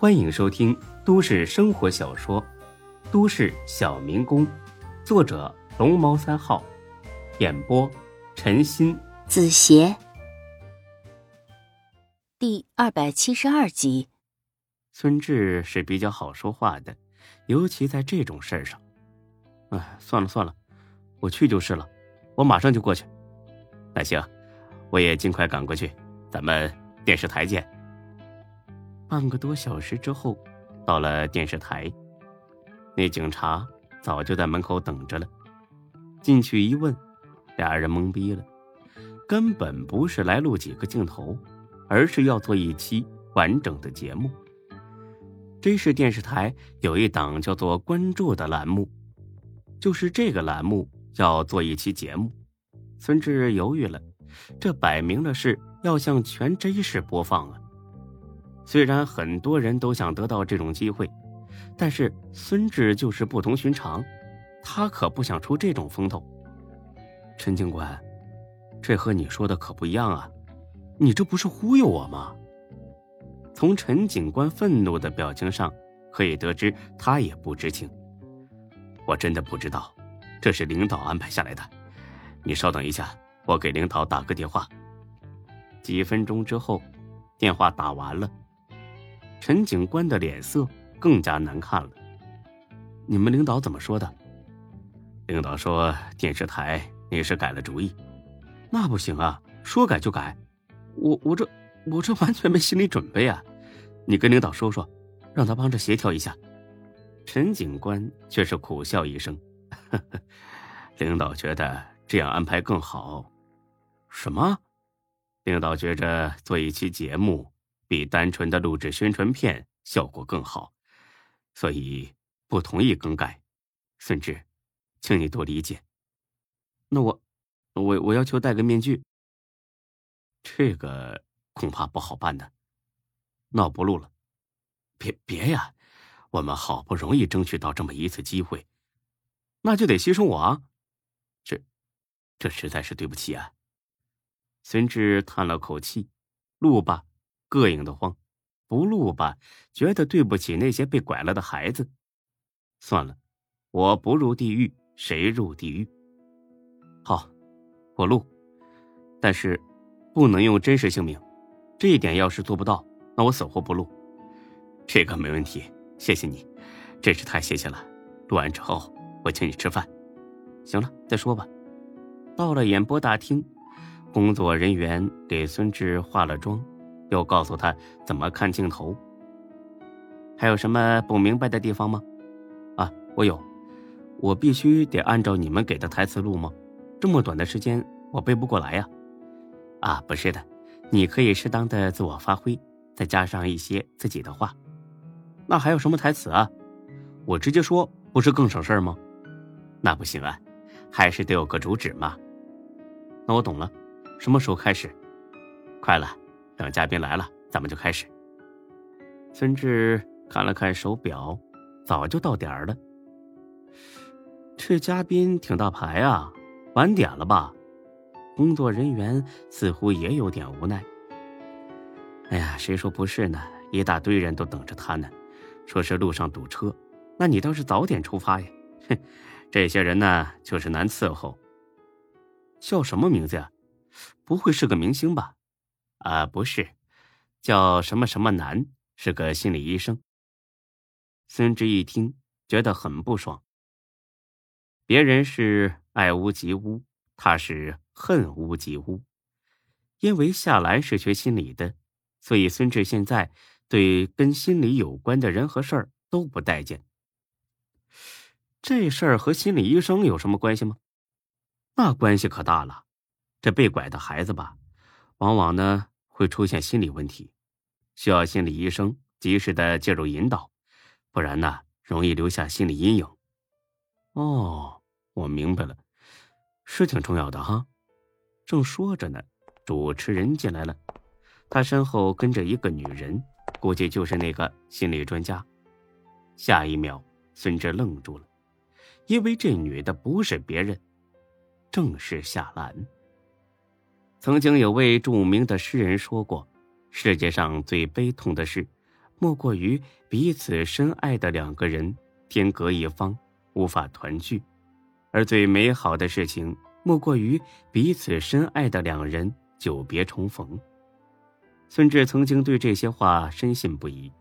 欢迎收听都市生活小说《都市小民工》，作者龙猫三号，演播陈鑫、子邪，第二百七十二集。孙志是比较好说话的，尤其在这种事儿上。哎，算了算了，我去就是了，我马上就过去。那行，我也尽快赶过去，咱们电视台见。半个多小时之后，到了电视台，那警察早就在门口等着了。进去一问，俩人懵逼了，根本不是来录几个镜头，而是要做一期完整的节目。这是电视台有一档叫做“关注”的栏目，就是这个栏目要做一期节目。孙志犹豫了，这摆明了是要向全 J 市播放啊！虽然很多人都想得到这种机会，但是孙志就是不同寻常，他可不想出这种风头。陈警官，这和你说的可不一样啊！你这不是忽悠我吗？从陈警官愤怒的表情上可以得知，他也不知情。我真的不知道，这是领导安排下来的。你稍等一下，我给领导打个电话。几分钟之后，电话打完了，陈警官的脸色更加难看了。你们领导怎么说的？领导说电视台临时改了主意。那不行啊，说改就改。我我这我这完全没心理准备啊！你跟领导说说，让他帮着协调一下。陈警官却是苦笑一声：“呵呵，领导觉得。”这样安排更好。什么？领导觉着做一期节目比单纯的录制宣传片效果更好，所以不同意更改。孙志，请你多理解。那我，我我要求戴个面具。这个恐怕不好办的。那我不录了。别别呀，我们好不容易争取到这么一次机会，那就得牺牲我啊。这实在是对不起啊！孙志叹了口气，录吧，膈应的慌；不录吧，觉得对不起那些被拐了的孩子。算了，我不入地狱，谁入地狱？好，我录，但是不能用真实姓名。这一点要是做不到，那我死活不录。这个没问题，谢谢你，真是太谢谢了。录完之后，我请你吃饭。行了，再说吧。到了演播大厅，工作人员给孙志化了妆，又告诉他怎么看镜头。还有什么不明白的地方吗？啊，我有，我必须得按照你们给的台词录吗？这么短的时间，我背不过来呀。啊，不是的，你可以适当的自我发挥，再加上一些自己的话。那还有什么台词啊？我直接说不是更省事吗？那不行啊。还是得有个主旨嘛。那我懂了，什么时候开始？快了，等嘉宾来了，咱们就开始。孙志看了看手表，早就到点儿了。这嘉宾挺大牌啊，晚点了吧？工作人员似乎也有点无奈。哎呀，谁说不是呢？一大堆人都等着他呢，说是路上堵车。那你倒是早点出发呀！哼。这些人呢，就是难伺候。叫什么名字呀？不会是个明星吧？啊，不是，叫什么什么南，是个心理医生。孙志一听，觉得很不爽。别人是爱屋及乌，他是恨屋及乌。因为夏兰是学心理的，所以孙志现在对跟心理有关的人和事儿都不待见。这事儿和心理医生有什么关系吗？那关系可大了。这被拐的孩子吧，往往呢会出现心理问题，需要心理医生及时的介入引导，不然呢容易留下心理阴影。哦，我明白了，是挺重要的哈。正说着呢，主持人进来了，他身后跟着一个女人，估计就是那个心理专家。下一秒，孙志愣住了。因为这女的不是别人，正是夏兰。曾经有位著名的诗人说过：“世界上最悲痛的事，莫过于彼此深爱的两个人天隔一方，无法团聚；而最美好的事情，莫过于彼此深爱的两人久别重逢。孙志曾经对这些话深信不疑，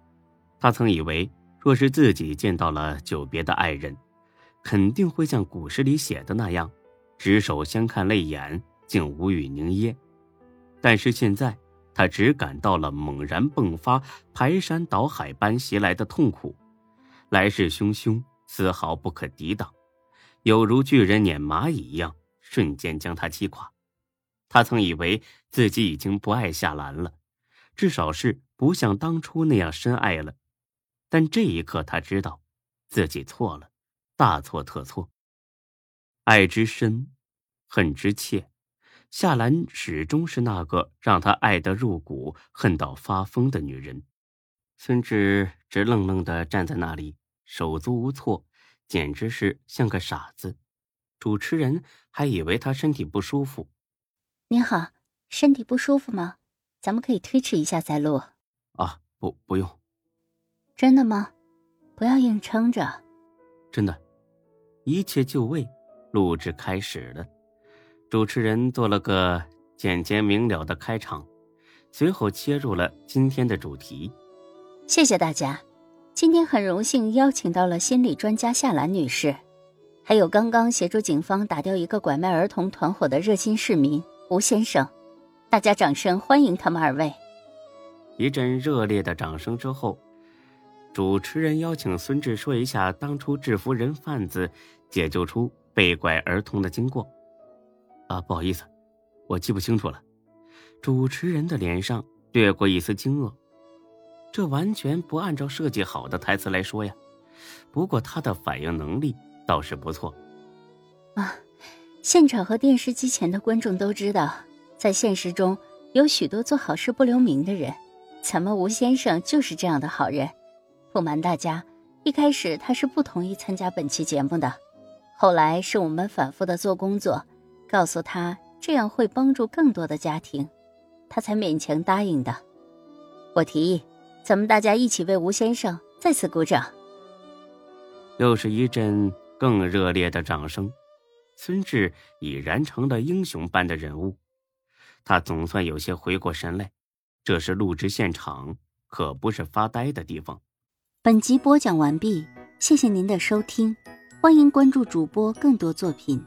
他曾以为，若是自己见到了久别的爱人，肯定会像古诗里写的那样，执手相看泪眼，竟无语凝噎。但是现在，他只感到了猛然迸发、排山倒海般袭来的痛苦，来势汹汹，丝毫不可抵挡，有如巨人碾蚂蚁一样，瞬间将他击垮。他曾以为自己已经不爱夏兰了。至少是不像当初那样深爱了，但这一刻他知道，自己错了，大错特错。爱之深，恨之切，夏兰始终是那个让他爱得入骨、恨到发疯的女人。孙志直愣愣的站在那里，手足无措，简直是像个傻子。主持人还以为他身体不舒服。您好，身体不舒服吗？咱们可以推迟一下再录。啊，不，不用。真的吗？不要硬撑着。真的，一切就位，录制开始了。主持人做了个简洁明了的开场，随后切入了今天的主题。谢谢大家，今天很荣幸邀请到了心理专家夏兰女士，还有刚刚协助警方打掉一个拐卖儿童团伙的热心市民吴先生。大家掌声欢迎他们二位。一阵热烈的掌声之后，主持人邀请孙志说一下当初制服人贩子、解救出被拐儿童的经过。啊，不好意思，我记不清楚了。主持人的脸上掠过一丝惊愕，这完全不按照设计好的台词来说呀。不过他的反应能力倒是不错。啊，现场和电视机前的观众都知道。在现实中，有许多做好事不留名的人，咱们吴先生就是这样的好人。不瞒大家，一开始他是不同意参加本期节目的，后来是我们反复的做工作，告诉他这样会帮助更多的家庭，他才勉强答应的。我提议，咱们大家一起为吴先生再次鼓掌。又是一阵更热烈的掌声，孙志已然成了英雄般的人物。他总算有些回过神来，这是录制现场，可不是发呆的地方。本集播讲完毕，谢谢您的收听，欢迎关注主播更多作品。